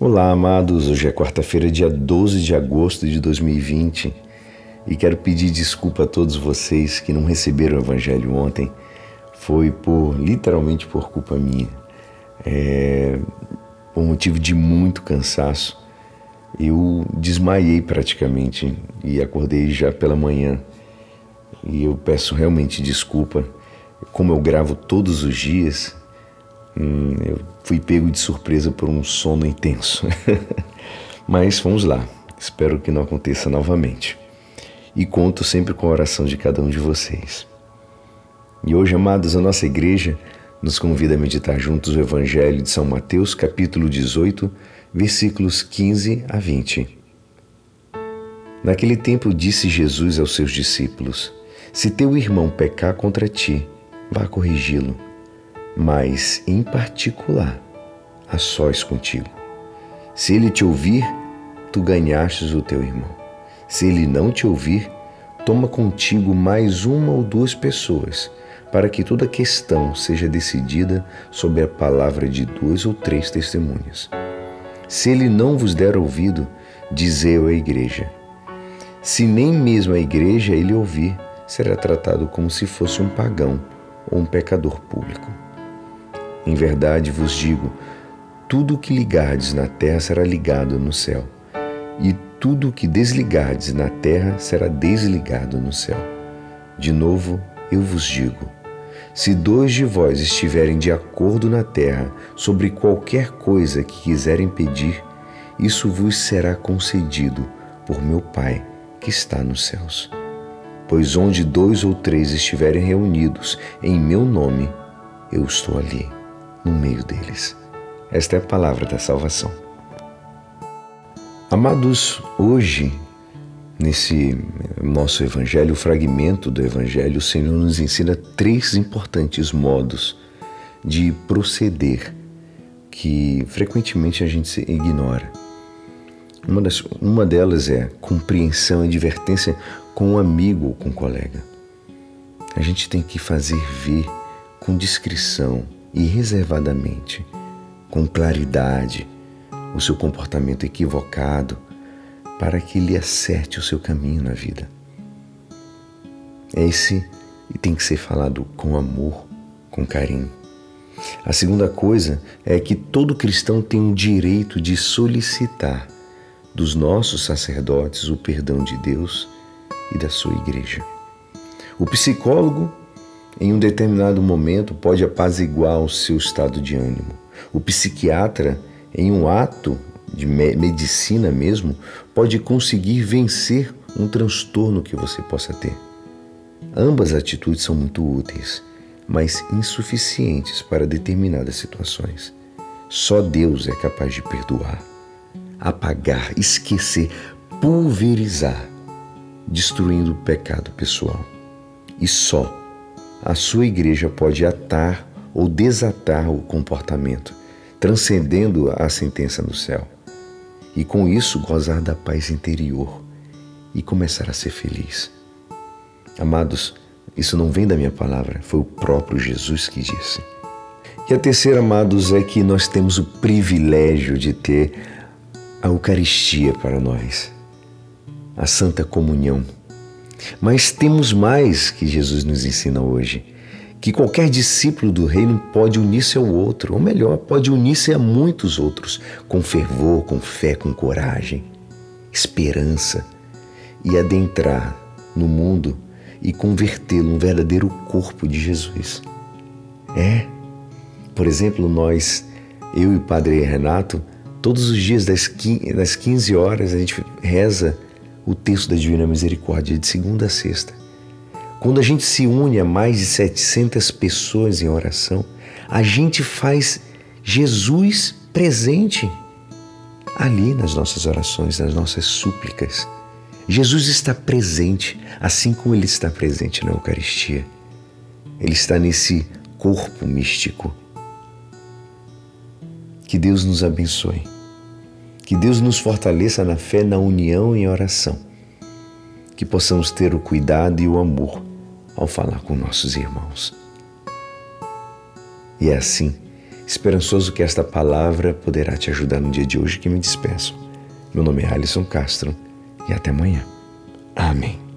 Olá, amados. Hoje é quarta-feira, dia 12 de agosto de 2020 e quero pedir desculpa a todos vocês que não receberam o Evangelho ontem. Foi por, literalmente, por culpa minha. É, por motivo de muito cansaço. Eu desmaiei praticamente e acordei já pela manhã. E eu peço realmente desculpa. Como eu gravo todos os dias, Hum, eu fui pego de surpresa por um sono intenso. Mas vamos lá, espero que não aconteça novamente. E conto sempre com a oração de cada um de vocês. E hoje, amados, a nossa igreja nos convida a meditar juntos o Evangelho de São Mateus, capítulo 18, versículos 15 a 20. Naquele tempo disse Jesus aos seus discípulos: Se teu irmão pecar contra ti, vá corrigi-lo mas em particular, a sós contigo. Se ele te ouvir, tu ganhastes o teu irmão. Se ele não te ouvir, toma contigo mais uma ou duas pessoas, para que toda questão seja decidida sob a palavra de duas ou três testemunhas. Se ele não vos der ouvido, dizei à igreja. Se nem mesmo a igreja ele ouvir, será tratado como se fosse um pagão ou um pecador público. Em verdade vos digo: tudo o que ligardes na terra será ligado no céu, e tudo o que desligardes na terra será desligado no céu. De novo, eu vos digo: se dois de vós estiverem de acordo na terra sobre qualquer coisa que quiserem pedir, isso vos será concedido por meu Pai que está nos céus. Pois onde dois ou três estiverem reunidos em meu nome, eu estou ali no meio deles. Esta é a palavra da salvação. Amados, hoje, nesse nosso evangelho, fragmento do evangelho, o Senhor nos ensina três importantes modos de proceder que frequentemente a gente ignora. Uma, das, uma delas é compreensão e advertência com um amigo ou com um colega. A gente tem que fazer ver com discrição, e reservadamente, com claridade, o seu comportamento equivocado para que lhe acerte o seu caminho na vida. Esse tem que ser falado com amor, com carinho. A segunda coisa é que todo cristão tem o direito de solicitar dos nossos sacerdotes o perdão de Deus e da sua igreja. O psicólogo em um determinado momento pode apaziguar o seu estado de ânimo. O psiquiatra, em um ato de medicina mesmo, pode conseguir vencer um transtorno que você possa ter. Ambas atitudes são muito úteis, mas insuficientes para determinadas situações. Só Deus é capaz de perdoar, apagar, esquecer, pulverizar, destruindo o pecado pessoal. E só a sua igreja pode atar ou desatar o comportamento, transcendendo a sentença no céu. E com isso gozar da paz interior e começar a ser feliz. Amados, isso não vem da minha palavra, foi o próprio Jesus que disse. E a terceira, amados, é que nós temos o privilégio de ter a Eucaristia para nós, a Santa Comunhão mas temos mais que Jesus nos ensina hoje. Que qualquer discípulo do reino pode unir-se ao outro, ou melhor, pode unir-se a muitos outros, com fervor, com fé, com coragem, esperança, e adentrar no mundo e convertê-lo num verdadeiro corpo de Jesus. É. Por exemplo, nós, eu e o Padre Renato, todos os dias das 15 horas a gente reza o texto da Divina Misericórdia de segunda a sexta. Quando a gente se une a mais de 700 pessoas em oração, a gente faz Jesus presente ali nas nossas orações, nas nossas súplicas. Jesus está presente, assim como ele está presente na Eucaristia. Ele está nesse corpo místico. Que Deus nos abençoe. Que Deus nos fortaleça na fé, na união e oração. Que possamos ter o cuidado e o amor ao falar com nossos irmãos. E é assim Esperançoso que esta palavra poderá te ajudar no dia de hoje que me despeço. Meu nome é Alisson Castro e até amanhã. Amém.